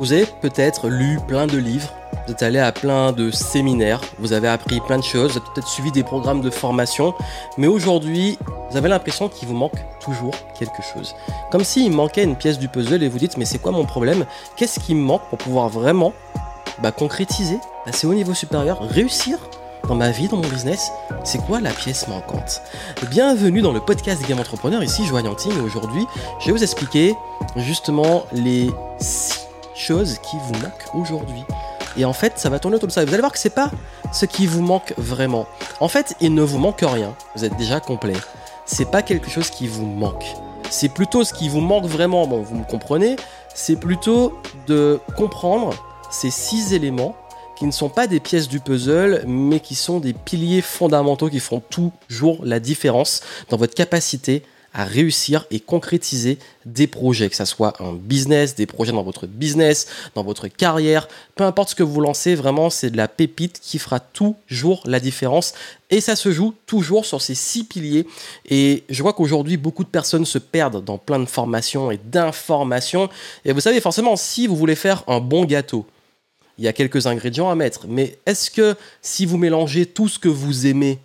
Vous avez peut-être lu plein de livres, vous êtes allé à plein de séminaires, vous avez appris plein de choses, vous avez peut-être suivi des programmes de formation, mais aujourd'hui, vous avez l'impression qu'il vous manque toujours quelque chose. Comme s'il manquait une pièce du puzzle et vous dites mais c'est quoi mon problème? Qu'est-ce qui me manque pour pouvoir vraiment bah, concrétiser, passer au niveau supérieur, réussir dans ma vie, dans mon business, c'est quoi la pièce manquante? Bienvenue dans le podcast des Game Entrepreneurs, ici Joanne et aujourd'hui je vais vous expliquer justement les choses qui vous manquent aujourd'hui. Et en fait, ça va tourner autour de ça. Vous allez voir que c'est pas ce qui vous manque vraiment. En fait, il ne vous manque rien. Vous êtes déjà complet. C'est pas quelque chose qui vous manque. C'est plutôt ce qui vous manque vraiment. Bon, vous me comprenez. C'est plutôt de comprendre ces six éléments qui ne sont pas des pièces du puzzle, mais qui sont des piliers fondamentaux qui font toujours la différence dans votre capacité à réussir et concrétiser des projets, que ce soit un business, des projets dans votre business, dans votre carrière, peu importe ce que vous lancez, vraiment c'est de la pépite qui fera toujours la différence. Et ça se joue toujours sur ces six piliers. Et je vois qu'aujourd'hui beaucoup de personnes se perdent dans plein de formations et d'informations. Et vous savez forcément si vous voulez faire un bon gâteau, il y a quelques ingrédients à mettre, mais est-ce que si vous mélangez tout ce que vous aimez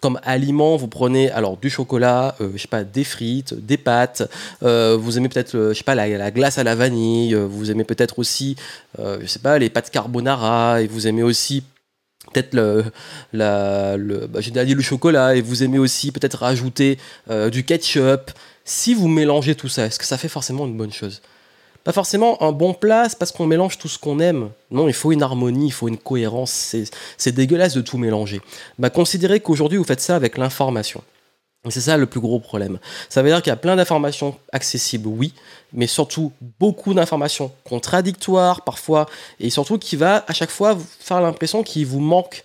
comme aliment, vous prenez alors du chocolat, euh, je sais pas, des frites, des pâtes. Euh, vous aimez peut-être, euh, la, glace à la vanille. vous aimez peut-être aussi, je les pâtes carbonara. Et vous aimez aussi peut-être le, la, le, bah, le chocolat. Et vous aimez aussi peut-être rajouter du ketchup. Si vous mélangez tout ça, est-ce que ça fait forcément une bonne chose? Pas forcément un bon plat, c'est parce qu'on mélange tout ce qu'on aime. Non, il faut une harmonie, il faut une cohérence. C'est dégueulasse de tout mélanger. Bah, considérez qu'aujourd'hui, vous faites ça avec l'information. C'est ça le plus gros problème. Ça veut dire qu'il y a plein d'informations accessibles, oui, mais surtout beaucoup d'informations contradictoires parfois, et surtout qui va à chaque fois faire l'impression qu'il vous manque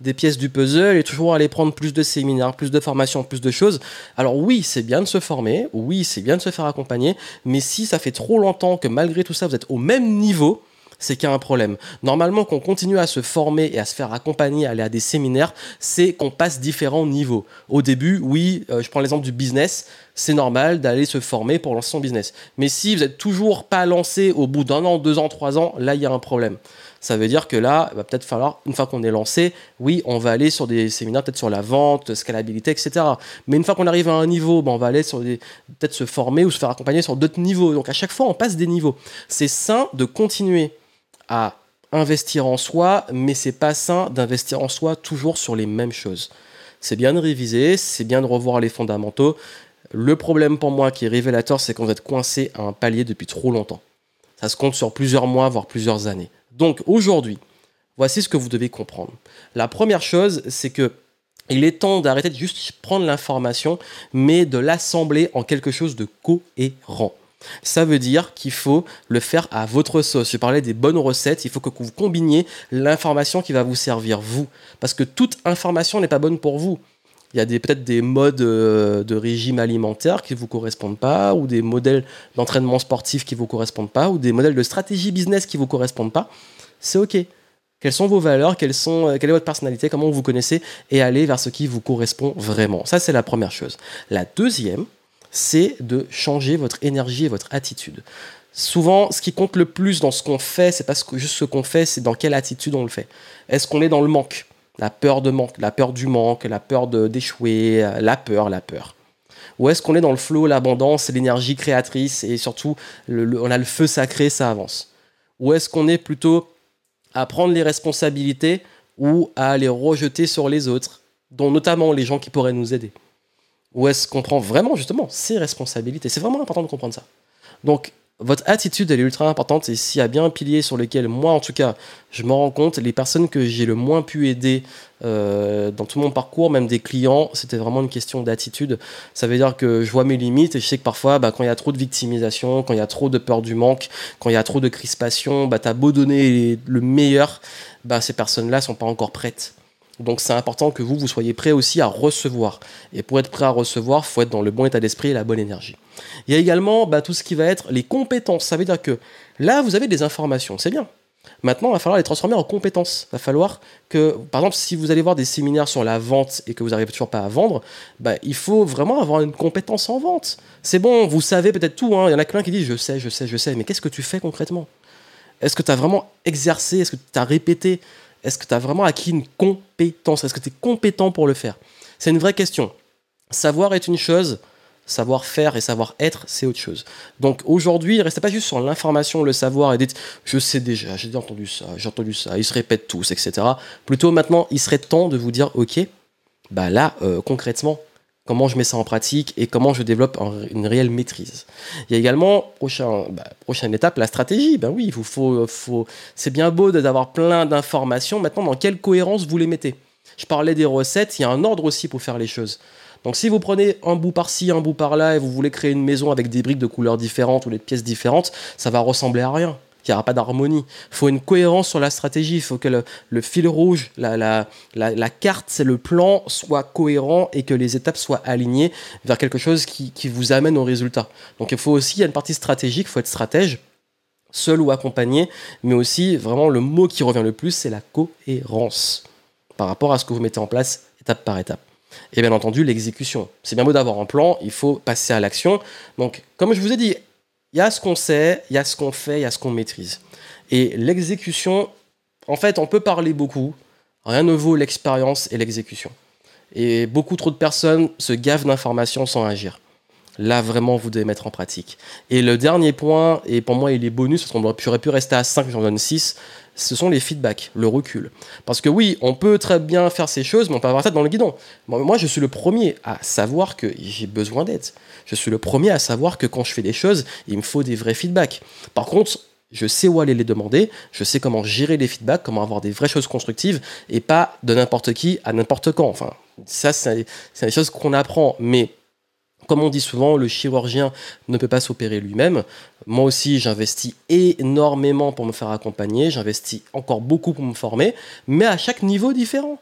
des pièces du puzzle et toujours aller prendre plus de séminaires, plus de formations, plus de choses. Alors oui, c'est bien de se former, oui, c'est bien de se faire accompagner, mais si ça fait trop longtemps que malgré tout ça, vous êtes au même niveau, c'est qu'il y a un problème. Normalement, qu'on continue à se former et à se faire accompagner, à aller à des séminaires, c'est qu'on passe différents niveaux. Au début, oui, euh, je prends l'exemple du business, c'est normal d'aller se former pour lancer son business. Mais si vous n'êtes toujours pas lancé au bout d'un an, deux ans, trois ans, là, il y a un problème ça veut dire que là, il va peut-être falloir, une fois qu'on est lancé, oui, on va aller sur des séminaires peut-être sur la vente, scalabilité, etc. Mais une fois qu'on arrive à un niveau, ben, on va aller sur des, peut-être se former ou se faire accompagner sur d'autres niveaux. Donc à chaque fois, on passe des niveaux. C'est sain de continuer à investir en soi, mais c'est pas sain d'investir en soi toujours sur les mêmes choses. C'est bien de réviser, c'est bien de revoir les fondamentaux. Le problème pour moi qui est révélateur, c'est qu'on vous êtes coincé à un palier depuis trop longtemps. Ça se compte sur plusieurs mois, voire plusieurs années. Donc aujourd'hui, voici ce que vous devez comprendre. La première chose, c'est que il est temps d'arrêter de juste prendre l'information, mais de l'assembler en quelque chose de cohérent. Ça veut dire qu'il faut le faire à votre sauce. Je parlais des bonnes recettes, il faut que vous combiniez l'information qui va vous servir vous. Parce que toute information n'est pas bonne pour vous. Il y a peut-être des modes euh, de régime alimentaire qui ne vous correspondent pas, ou des modèles d'entraînement sportif qui ne vous correspondent pas, ou des modèles de stratégie business qui ne vous correspondent pas. C'est OK. Quelles sont vos valeurs? Euh, Quelle est votre personnalité? Comment vous vous connaissez? Et aller vers ce qui vous correspond vraiment. Ça, c'est la première chose. La deuxième, c'est de changer votre énergie et votre attitude. Souvent, ce qui compte le plus dans ce qu'on fait, c'est pas juste ce qu'on fait, c'est dans quelle attitude on le fait. Est-ce qu'on est dans le manque? La peur de manque, la peur du manque, la peur d'échouer, euh, la peur, la peur. Ou est-ce qu'on est dans le flow, l'abondance, l'énergie créatrice et surtout on a le feu sacré, ça avance Ou est-ce qu'on est plutôt à prendre les responsabilités ou à les rejeter sur les autres, dont notamment les gens qui pourraient nous aider? Ou est-ce qu'on prend vraiment justement ces responsabilités? C'est vraiment important de comprendre ça. Donc votre attitude, elle est ultra importante. Et s'il y a bien un pilier sur lequel, moi en tout cas, je me rends compte, les personnes que j'ai le moins pu aider euh, dans tout mon parcours, même des clients, c'était vraiment une question d'attitude. Ça veut dire que je vois mes limites et je sais que parfois, bah, quand il y a trop de victimisation, quand il y a trop de peur du manque, quand il y a trop de crispation, bah, tu as beau donner le meilleur, bah, ces personnes-là sont pas encore prêtes. Donc c'est important que vous, vous soyez prêt aussi à recevoir. Et pour être prêt à recevoir, il faut être dans le bon état d'esprit et la bonne énergie. Il y a également bah, tout ce qui va être les compétences. Ça veut dire que là, vous avez des informations, c'est bien. Maintenant, il va falloir les transformer en compétences. Il va falloir que, par exemple, si vous allez voir des séminaires sur la vente et que vous n'arrivez toujours pas à vendre, bah, il faut vraiment avoir une compétence en vente. C'est bon, vous savez peut-être tout. Hein. Il y en a plein qui disent je sais, je sais, je sais, mais qu'est-ce que tu fais concrètement? Est-ce que tu as vraiment exercé? Est-ce que tu as répété? Est-ce que tu as vraiment acquis une compétence? Est-ce que tu es compétent pour le faire? C'est une vraie question. Savoir est une chose, savoir faire et savoir être, c'est autre chose. Donc aujourd'hui, restez pas juste sur l'information, le savoir et dites je sais déjà, j'ai entendu ça, j'ai entendu ça, ils se répètent tous, etc. Plutôt maintenant, il serait temps de vous dire ok, bah là, euh, concrètement, comment je mets ça en pratique et comment je développe une réelle maîtrise. Il y a également, bah, prochaine étape, la stratégie. Ben oui, c'est bien beau d'avoir plein d'informations. Maintenant, dans quelle cohérence vous les mettez? Je parlais des recettes, il y a un ordre aussi pour faire les choses. Donc si vous prenez un bout par-ci, un bout par-là, et vous voulez créer une maison avec des briques de couleurs différentes ou des pièces différentes, ça va ressembler à rien. Il n'y aura pas d'harmonie. Il faut une cohérence sur la stratégie. Il faut que le, fil rouge, la, la, la, carte, c'est le plan, soit cohérent et que les étapes soient alignées vers quelque chose qui, qui vous amène au résultat. Donc il faut aussi, il y a une partie stratégique, il faut être stratège seul ou accompagné, mais aussi vraiment le mot qui revient le plus, c'est la cohérence par rapport à ce que vous mettez en place étape par étape. Et bien entendu, l'exécution. C'est bien beau d'avoir un plan, il faut passer à l'action. Donc, comme je vous ai dit, il y a ce qu'on sait, il y a ce qu'on fait, il y a ce qu'on maîtrise. Et l'exécution, en fait, on peut parler beaucoup, rien ne vaut l'expérience et l'exécution. Et beaucoup trop de personnes se gavent d'informations sans agir. Là, vraiment, vous devez mettre en pratique. Et le dernier point, et pour moi, il est bonus, parce qu'on aurait pu rester à 5, j'en donne 6, ce sont les feedbacks, le recul. Parce que oui, on peut très bien faire ces choses, mais on peut avoir ça dans le guidon. Moi, je suis le premier à savoir que j'ai besoin d'aide. Je suis le premier à savoir que quand je fais des choses, il me faut des vrais feedbacks. Par contre, je sais où aller les demander, je sais comment gérer les feedbacks, comment avoir des vraies choses constructives et pas de n'importe qui à n'importe quand. Enfin, ça, c'est des choses qu'on apprend. Mais comme on dit souvent, le chirurgien ne peut pas s'opérer lui-même. Moi aussi, j'investis énormément pour me faire accompagner, j'investis encore beaucoup pour me former, mais à chaque niveau différent.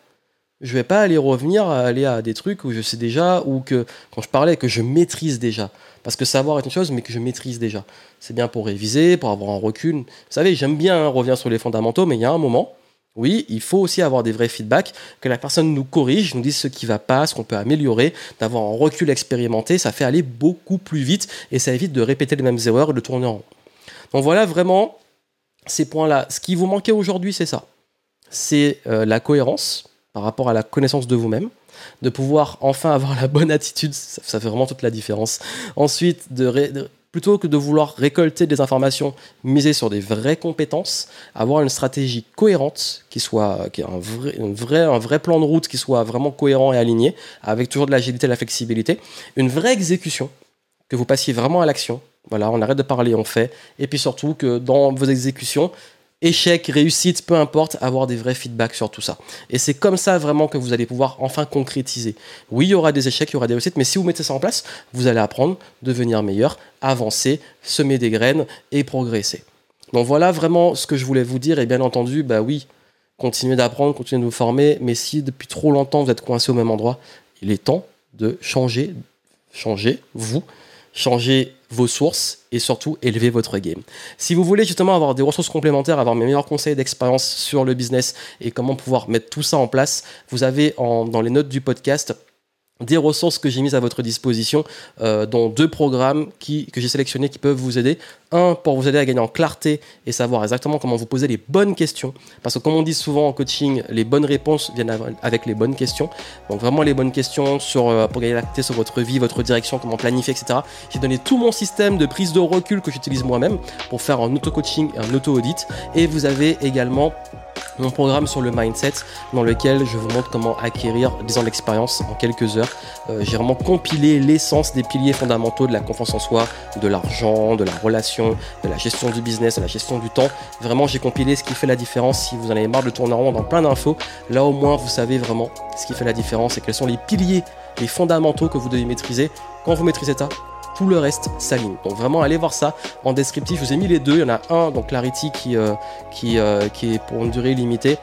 Je vais pas aller revenir à aller à des trucs où je sais déjà ou que quand je parlais que je maîtrise déjà. Parce que savoir est une chose, mais que je maîtrise déjà. C'est bien pour réviser, pour avoir un recul. Vous savez, j'aime bien hein, revenir sur les fondamentaux, mais il y a un moment, oui, il faut aussi avoir des vrais feedbacks, que la personne nous corrige, nous dise ce qui va pas, ce qu'on peut améliorer, d'avoir un recul expérimenté, ça fait aller beaucoup plus vite et ça évite de répéter les mêmes erreurs et de tourner en rond. Donc voilà vraiment ces points-là. Ce qui vous manquait aujourd'hui, c'est ça. C'est euh, la cohérence par rapport à la connaissance de vous-même, de pouvoir enfin avoir la bonne attitude, ça, fait vraiment toute la différence. Ensuite, de, plutôt que de vouloir récolter des informations, miser sur des vraies compétences, avoir une stratégie cohérente, qui soit qui un, vrai, vrai, un vrai plan de route qui soit vraiment cohérent et aligné, avec toujours de l'agilité et de la flexibilité, une vraie exécution, que vous passiez vraiment à l'action. Voilà, on arrête de parler, on fait. Et puis surtout que dans vos exécutions, échec, réussite, peu importe, avoir des vrais feedbacks sur tout ça. Et c'est comme ça vraiment que vous allez pouvoir enfin concrétiser. Oui, il y aura des échecs, il y aura des réussites, mais si vous mettez ça en place, vous allez apprendre, devenir meilleur, avancer, semer des graines et progresser. Donc voilà vraiment ce que je voulais vous dire. Et bien entendu, bah oui, continuez d'apprendre, continuez de vous former, mais si depuis trop longtemps vous êtes coincé au même endroit, il est temps de changer, changer vous, changer vos sources et surtout élever votre game. Si vous voulez justement avoir des ressources complémentaires, avoir mes meilleurs conseils d'expérience sur le business et comment pouvoir mettre tout ça en place, vous avez dans les notes du podcast des ressources que j'ai mises à votre disposition, euh, dont deux programmes que j'ai sélectionnés qui peuvent vous aider. Un, pour vous aider à gagner en clarté et savoir exactement comment vous poser les bonnes questions. Parce que comme on dit souvent en coaching, les bonnes réponses viennent avec les bonnes questions. Donc vraiment les bonnes questions euh, pour gagner la clarté sur votre vie, votre direction, comment planifier, etc. J'ai donné tout mon système de prise de recul que j'utilise moi-même pour faire un auto-coaching et un auto-audit. Et vous avez également mon programme sur le mindset dans lequel je vous montre comment acquérir 10 ans d'expérience en quelques heures. Euh, j'ai vraiment compilé l'essence des piliers fondamentaux de la confiance en soi, de l'argent, de la relation, de la gestion du business, de la gestion du temps. Vraiment, j'ai compilé ce qui fait la différence. Si vous en avez marre de tourner en rond dans plein d'infos, là au moins vous savez vraiment ce qui fait la différence et quels sont les piliers, les fondamentaux que vous devez maîtriser. Quand vous maîtrisez ça, tout le reste s'aligne. Donc vraiment, allez voir ça en descriptif. Je vous ai mis les deux. Il y en a un, donc Clarity, qui, euh, qui, euh, qui est pour une durée limitée.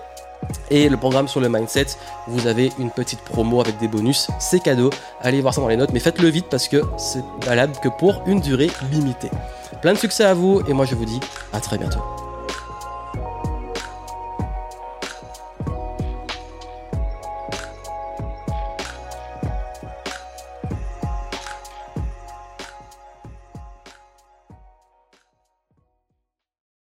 Et le programme sur le mindset, vous avez une petite promo avec des bonus, c'est cadeau. Allez voir ça dans les notes, mais faites-le vite parce que c'est valable que pour une durée limitée. Plein de succès à vous et moi je vous dis à très bientôt.